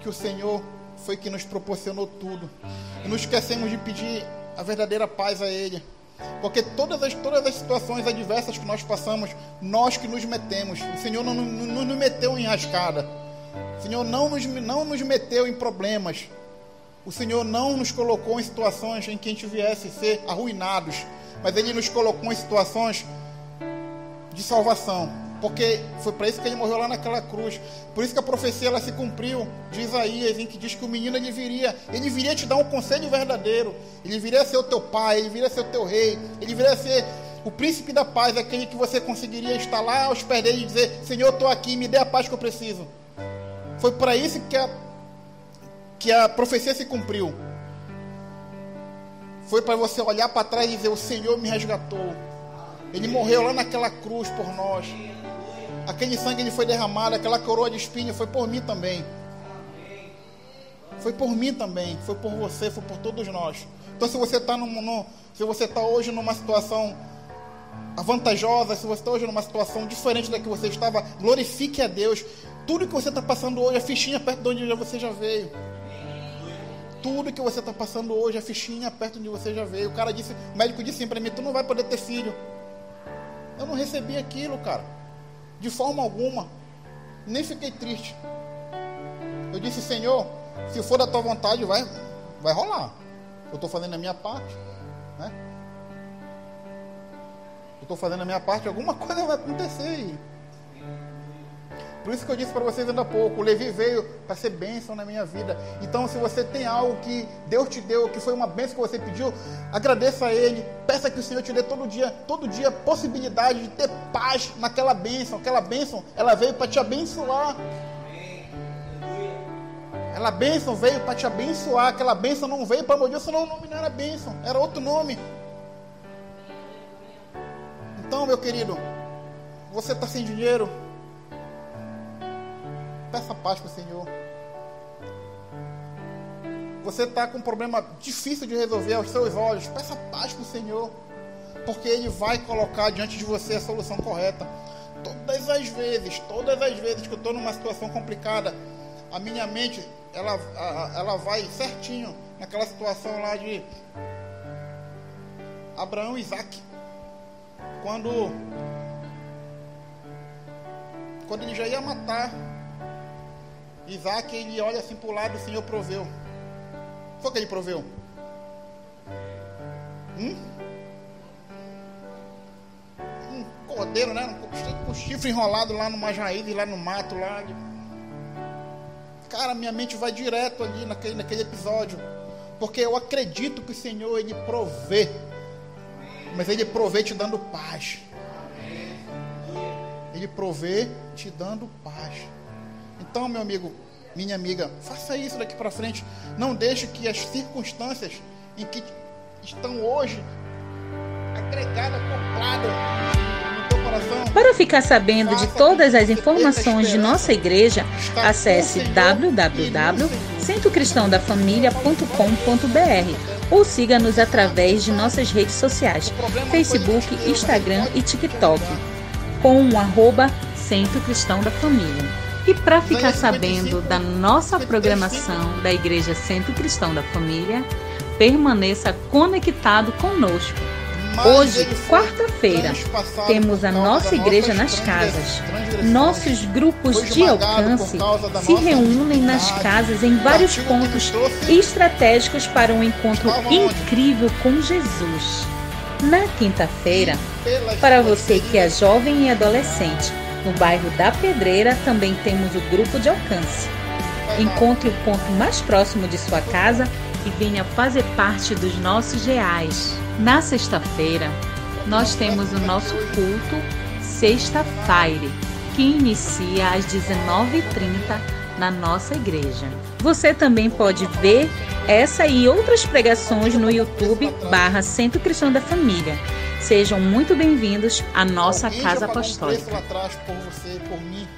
que o Senhor foi que nos proporcionou tudo. E nos esquecemos de pedir a verdadeira paz a Ele. Porque todas as, todas as situações adversas que nós passamos, nós que nos metemos. O Senhor não, não, não nos meteu em rascada. O Senhor não nos, não nos meteu em problemas. O Senhor não nos colocou em situações em que a gente viesse ser arruinados. Mas Ele nos colocou em situações de salvação. Porque foi para isso que ele morreu lá naquela cruz. Por isso que a profecia ela se cumpriu de Isaías, em que diz que o menino ele viria, ele viria te dar um conselho verdadeiro. Ele viria ser o teu pai, ele viria ser o teu rei, ele viria ser o príncipe da paz, aquele que você conseguiria estar lá aos pés dele e dizer: Senhor, estou aqui, me dê a paz que eu preciso. Foi para isso que a, que a profecia se cumpriu. Foi para você olhar para trás e dizer: O Senhor me resgatou. Ele morreu lá naquela cruz por nós. Aquele sangue ele foi derramado, aquela coroa de espinho foi por mim também. Foi por mim também, foi por você, foi por todos nós. Então se você está se você está hoje numa situação vantajosa, se você está hoje numa situação diferente da que você estava, glorifique a Deus. Tudo que você está passando hoje, a fichinha perto de onde você já veio. Tudo que você está passando hoje, a fichinha perto de onde você já veio. O cara disse, o médico disse assim para mim, tu não vai poder ter filho. Eu não recebi aquilo, cara. De forma alguma. Nem fiquei triste. Eu disse, Senhor, se for da tua vontade, vai, vai rolar. Eu estou fazendo a minha parte. Né? Eu estou fazendo a minha parte, alguma coisa vai acontecer. Por isso que eu disse para vocês ainda há pouco, o Levi veio para ser bênção na minha vida. Então, se você tem algo que Deus te deu, que foi uma bênção que você pediu, agradeça a Ele. Peça que o Senhor te dê todo dia, todo dia, possibilidade de ter paz naquela bênção. Aquela bênção, ela veio para te abençoar. Aquela bênção veio para te abençoar. Aquela bênção não veio para morder, senão o nome não era bênção, era outro nome. Então, meu querido, você está sem dinheiro, Peça paz para o Senhor. Você está com um problema difícil de resolver aos seus olhos. Peça paz para o Senhor. Porque Ele vai colocar diante de você a solução correta. Todas as vezes, todas as vezes que eu estou numa situação complicada, a minha mente ela, ela vai certinho naquela situação lá de Abraão e Isaac. Quando, quando ele já ia matar Isaac, ele olha assim para o lado, o Senhor proveu. Foi que ele proveu? Hum? Um cordeiro, né? Com um chifre enrolado lá no Majaíde, lá no mato, lá. Cara, minha mente vai direto ali naquele, naquele episódio. Porque eu acredito que o Senhor, Ele provê. Mas Ele provê te dando paz. Ele provê te dando paz. Então, meu amigo, minha amiga, faça isso daqui para frente. Não deixe que as circunstâncias em que estão hoje agregadas, acopladas no teu coração. Para ficar sabendo de todas as informações de nossa igreja, acesse www.centrocristãodafamilia.com.br ou siga-nos através de nossas redes sociais, Facebook, Instagram e TikTok, com o arroba Centro Cristão da Família. E para ficar sabendo da nossa programação da Igreja Centro Cristão da Família, permaneça conectado conosco. Hoje, quarta-feira, temos a nossa igreja nas casas. Nossos grupos de alcance se reúnem nas casas em vários pontos estratégicos para um encontro incrível com Jesus. Na quinta-feira, para você que é jovem e adolescente, no bairro da Pedreira também temos o grupo de alcance. Encontre o ponto mais próximo de sua casa e venha fazer parte dos nossos reais. Na sexta-feira, nós temos o nosso culto Sexta-feira, que inicia às 19h30 na nossa igreja. Você também pode ver essa e outras pregações no YouTube barra Centro Cristão da Família. Sejam muito bem-vindos à nossa Alguém casa apostólica. Lá atrás por você, por mim,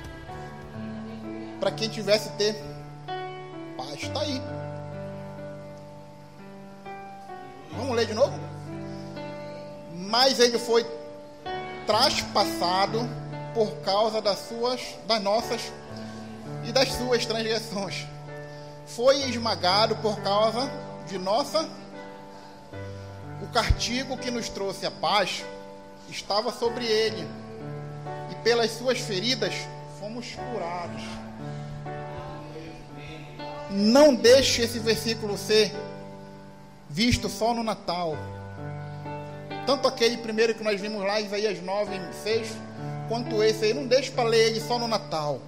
para quem tivesse ter paz, está aí. Vamos ler de novo? Mas ele foi traspassado por causa das suas, das nossas e das suas transgressões. Foi esmagado por causa de nossa o castigo que nos trouxe a paz estava sobre ele, e pelas suas feridas fomos curados. Não deixe esse versículo ser visto só no Natal. Tanto aquele primeiro que nós vimos lá, Isaías 9, 6, quanto esse aí. Não deixe para ler ele só no Natal.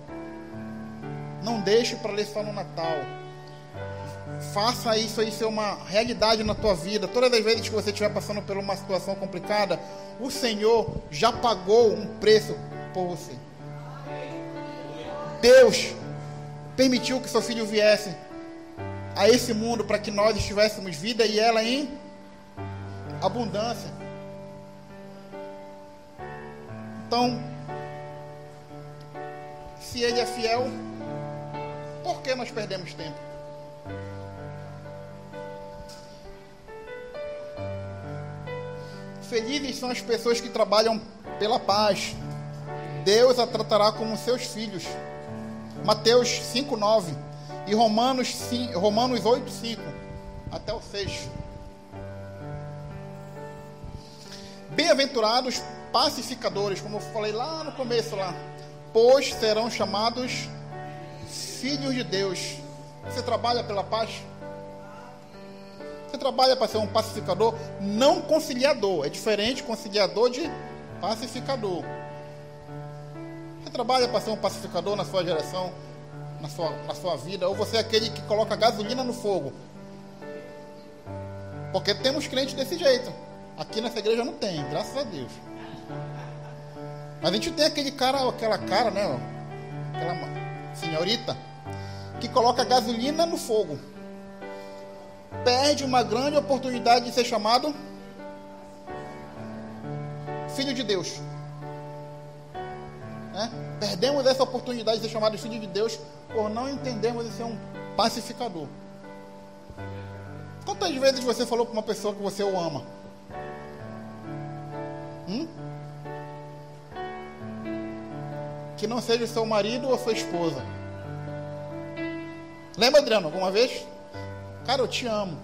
Não deixe para ler só no Natal. Faça isso aí ser uma realidade na tua vida. Todas as vezes que você estiver passando por uma situação complicada, o Senhor já pagou um preço por você. Deus permitiu que seu filho viesse a esse mundo para que nós tivéssemos vida e ela em abundância. Então, se Ele é fiel, por que nós perdemos tempo? Felizes são as pessoas que trabalham pela paz. Deus a tratará como seus filhos. Mateus 5:9 e Romanos 5, Romanos 8:5 até o 6. Bem-aventurados pacificadores, como eu falei lá no começo lá, pois serão chamados filhos de Deus. Você trabalha pela paz? Você trabalha para ser um pacificador, não conciliador. É diferente conciliador de pacificador. Você trabalha para ser um pacificador na sua geração, na sua, na sua vida, ou você é aquele que coloca gasolina no fogo? Porque temos crentes desse jeito. Aqui nessa igreja não tem, graças a Deus. Mas a gente tem aquele cara, aquela cara, né? Aquela senhorita que coloca gasolina no fogo perde uma grande oportunidade de ser chamado filho de Deus. Né? Perdemos essa oportunidade de ser chamado filho de Deus por não entendermos e ser um pacificador. Quantas vezes você falou para uma pessoa que você o ama? Hum? Que não seja seu marido ou sua esposa. Lembra, Adriano, alguma vez? Cara, eu te amo.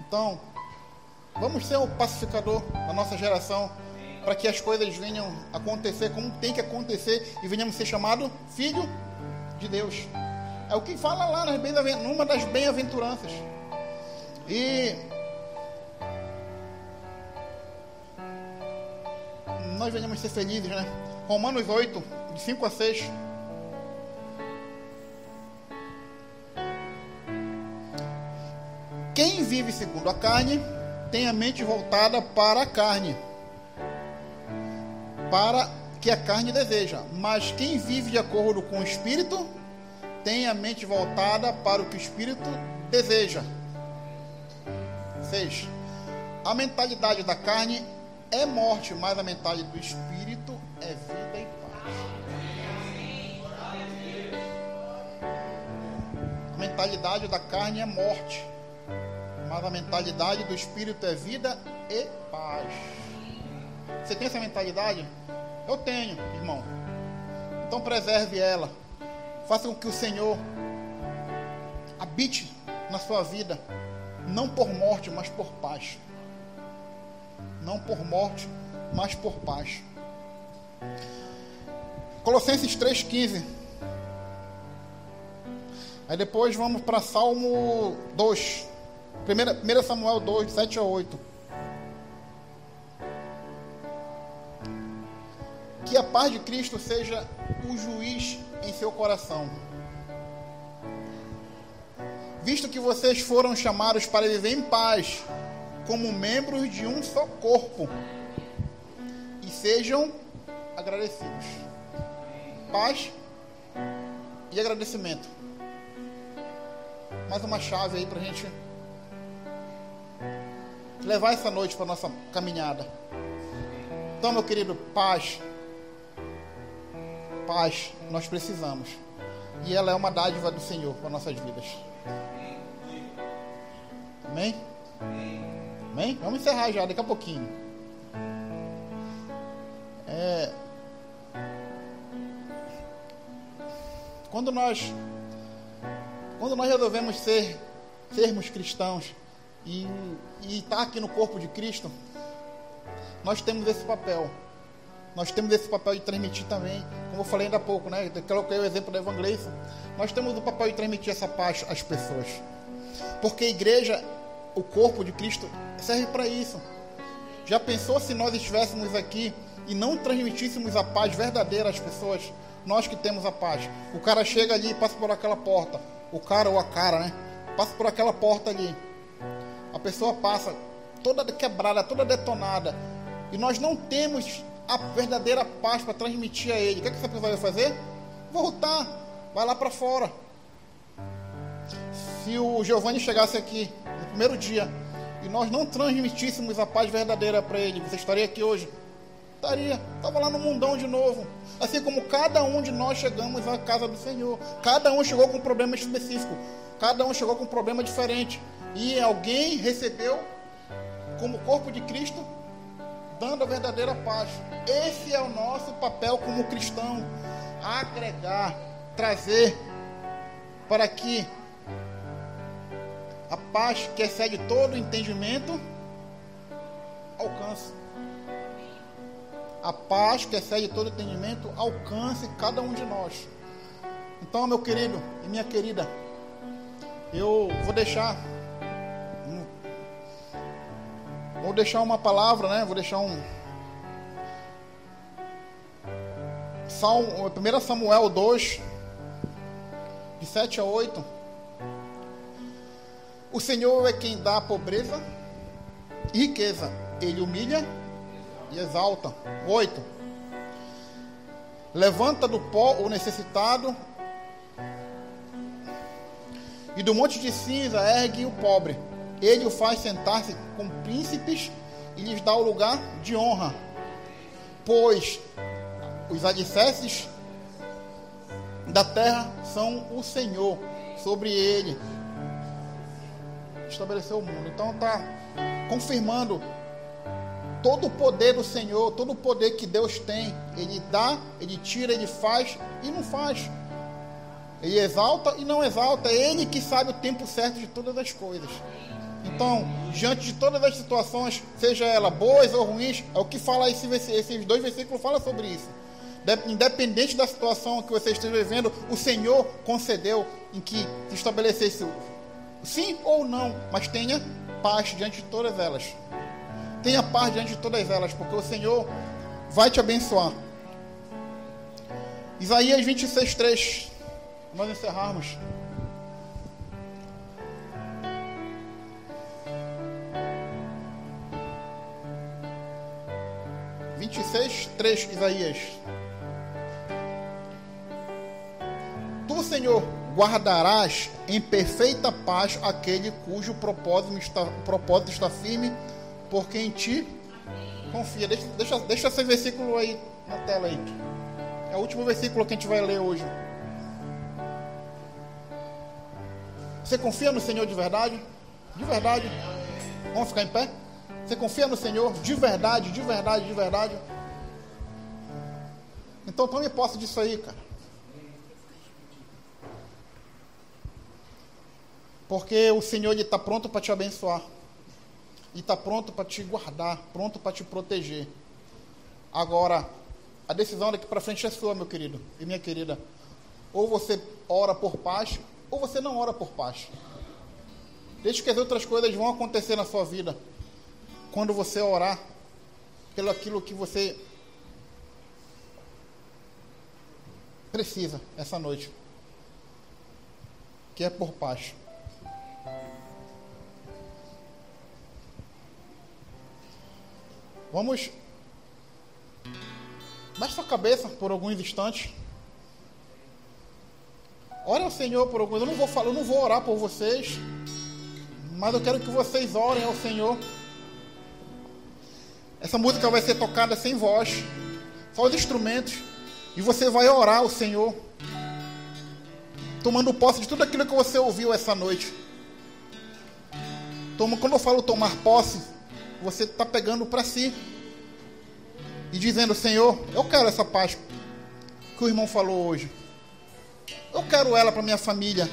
Então, vamos ser o um pacificador da nossa geração para que as coisas venham acontecer como tem que acontecer e venhamos ser chamado filho de Deus. É o que fala lá numa das bem-aventuranças. E nós venhamos ser felizes, né? Romanos 8, de 5 a 6. Quem vive segundo a carne tem a mente voltada para a carne, para que a carne deseja. Mas quem vive de acordo com o espírito tem a mente voltada para o que o espírito deseja. 6. A mentalidade da carne é morte, mas a mentalidade do espírito é vida e paz. A mentalidade da carne é morte mas a mentalidade do Espírito é vida e paz. Você tem essa mentalidade? Eu tenho, irmão. Então preserve ela. Faça com que o Senhor habite na sua vida, não por morte, mas por paz. Não por morte, mas por paz. Colossenses 3,15. Aí depois vamos para Salmo 2. 1 Samuel 2, de 7 a 8. Que a paz de Cristo seja o juiz em seu coração. Visto que vocês foram chamados para viver em paz, como membros de um só corpo, e sejam agradecidos. Paz e agradecimento. Mais uma chave aí para gente levar essa noite para nossa caminhada. Então, meu querido, paz. Paz, nós precisamos. E ela é uma dádiva do Senhor para nossas vidas. Amém? Amém? Vamos encerrar já daqui a pouquinho. É... Quando nós quando nós resolvemos ser sermos cristãos, e estar tá aqui no corpo de Cristo, nós temos esse papel. Nós temos esse papel de transmitir também, como eu falei ainda há pouco, né? Eu coloquei o exemplo da evangelista. Nós temos o papel de transmitir essa paz às pessoas. Porque a igreja, o corpo de Cristo, serve para isso. Já pensou se nós estivéssemos aqui e não transmitíssemos a paz verdadeira às pessoas? Nós que temos a paz. O cara chega ali e passa por aquela porta. O cara ou a cara, né? Passa por aquela porta ali a pessoa passa toda quebrada, toda detonada, e nós não temos a verdadeira paz para transmitir a ele. O que, é que essa pessoa vai fazer? Voltar, vai lá para fora. se o Giovanni chegasse aqui no primeiro dia e nós não transmitíssemos a paz verdadeira para ele, você estaria aqui hoje? Estaria, estava lá no mundão de novo. Assim como cada um de nós chegamos à casa do Senhor. Cada um chegou com um problema específico. Cada um chegou com um problema diferente. E alguém recebeu, como corpo de Cristo, dando a verdadeira paz. Esse é o nosso papel como cristão: agregar, trazer para que a paz que excede todo entendimento alcance. A paz que excede todo entendimento alcance cada um de nós. Então, meu querido e minha querida, eu vou deixar vou deixar uma palavra, né? Vou deixar um Salmo, 1 Samuel 2 de 7 a 8 o Senhor é quem dá pobreza e riqueza. Ele humilha e exalta. 8. Levanta do pó o necessitado e do monte de cinza ergue o pobre. Ele o faz sentar-se com príncipes e lhes dá o lugar de honra. Pois os alicerces da terra são o Senhor, sobre ele estabeleceu o mundo. Então está confirmando todo o poder do Senhor, todo o poder que Deus tem. Ele dá, ele tira, ele faz e não faz. Ele exalta e não exalta. É ele que sabe o tempo certo de todas as coisas. Então, diante de todas as situações, seja ela boas ou ruins, é o que fala esse, esses dois versículos fala sobre isso. Independente da situação que você esteja vivendo, o Senhor concedeu em que se estabelecesse Sim ou não, mas tenha paz diante de todas elas. Tenha paz diante de todas elas, porque o Senhor vai te abençoar. Isaías 26, 3. Nós encerrarmos. Vinte e seis, três, Isaías. Tu, Senhor, guardarás em perfeita paz aquele cujo propósito está, propósito está firme, porque em ti confia. Deixa, deixa, deixa esse versículo aí na tela aí. É o último versículo que a gente vai ler hoje. Você confia no Senhor de verdade? De verdade? Vamos ficar em pé? Você confia no Senhor de verdade, de verdade, de verdade? Então tome posse disso aí, cara. Porque o Senhor está pronto para te abençoar. E está pronto para te guardar, pronto para te proteger. Agora, a decisão daqui para frente é sua, meu querido e minha querida. Ou você ora por paz, ou você não ora por paz. Deixe que as outras coisas vão acontecer na sua vida. Quando você orar pelo aquilo que você precisa essa noite. Que é por paz. Vamos. Baixe sua cabeça por alguns instantes. Ore ao Senhor por alguns. Eu não vou falar, eu não vou orar por vocês. Mas eu quero que vocês orem ao Senhor. Essa música vai ser tocada sem voz. Só os instrumentos. E você vai orar ao Senhor. Tomando posse de tudo aquilo que você ouviu essa noite. Quando eu falo tomar posse, você está pegando para si e dizendo: Senhor, eu quero essa paz que o irmão falou hoje. Eu quero ela para minha família.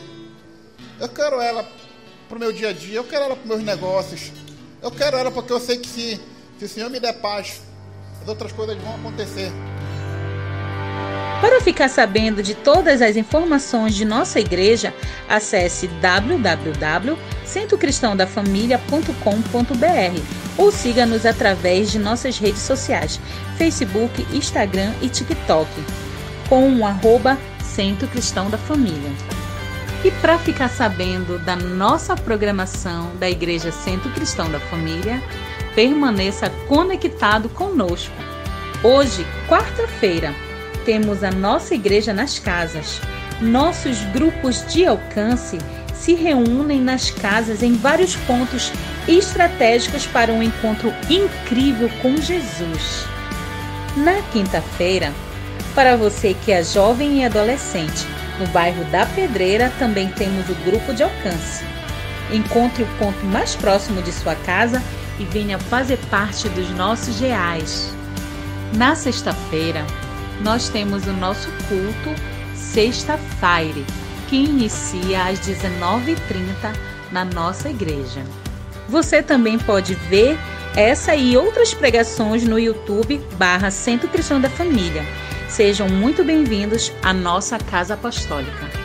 Eu quero ela para o meu dia a dia. Eu quero ela para meus negócios. Eu quero ela porque eu sei que se, se o Senhor me der paz, as outras coisas vão acontecer. Para ficar sabendo de todas as informações de nossa igreja, acesse www.centrocristãodafamilia.com.br ou siga-nos através de nossas redes sociais, Facebook, Instagram e TikTok, com o arroba Centro Cristão da Família. E para ficar sabendo da nossa programação da Igreja Centro Cristão da Família, permaneça conectado conosco. Hoje, quarta-feira, temos a nossa igreja nas casas. Nossos grupos de alcance se reúnem nas casas em vários pontos estratégicos para um encontro incrível com Jesus. Na quinta-feira, para você que é jovem e adolescente, no bairro da Pedreira também temos o grupo de alcance. Encontre o ponto mais próximo de sua casa e venha fazer parte dos nossos reais. Na sexta-feira, nós temos o nosso culto Sexta-feira, que inicia às 19h30 na nossa igreja. Você também pode ver essa e outras pregações no YouTube barra Centro Cristão da Família. Sejam muito bem-vindos à nossa Casa Apostólica.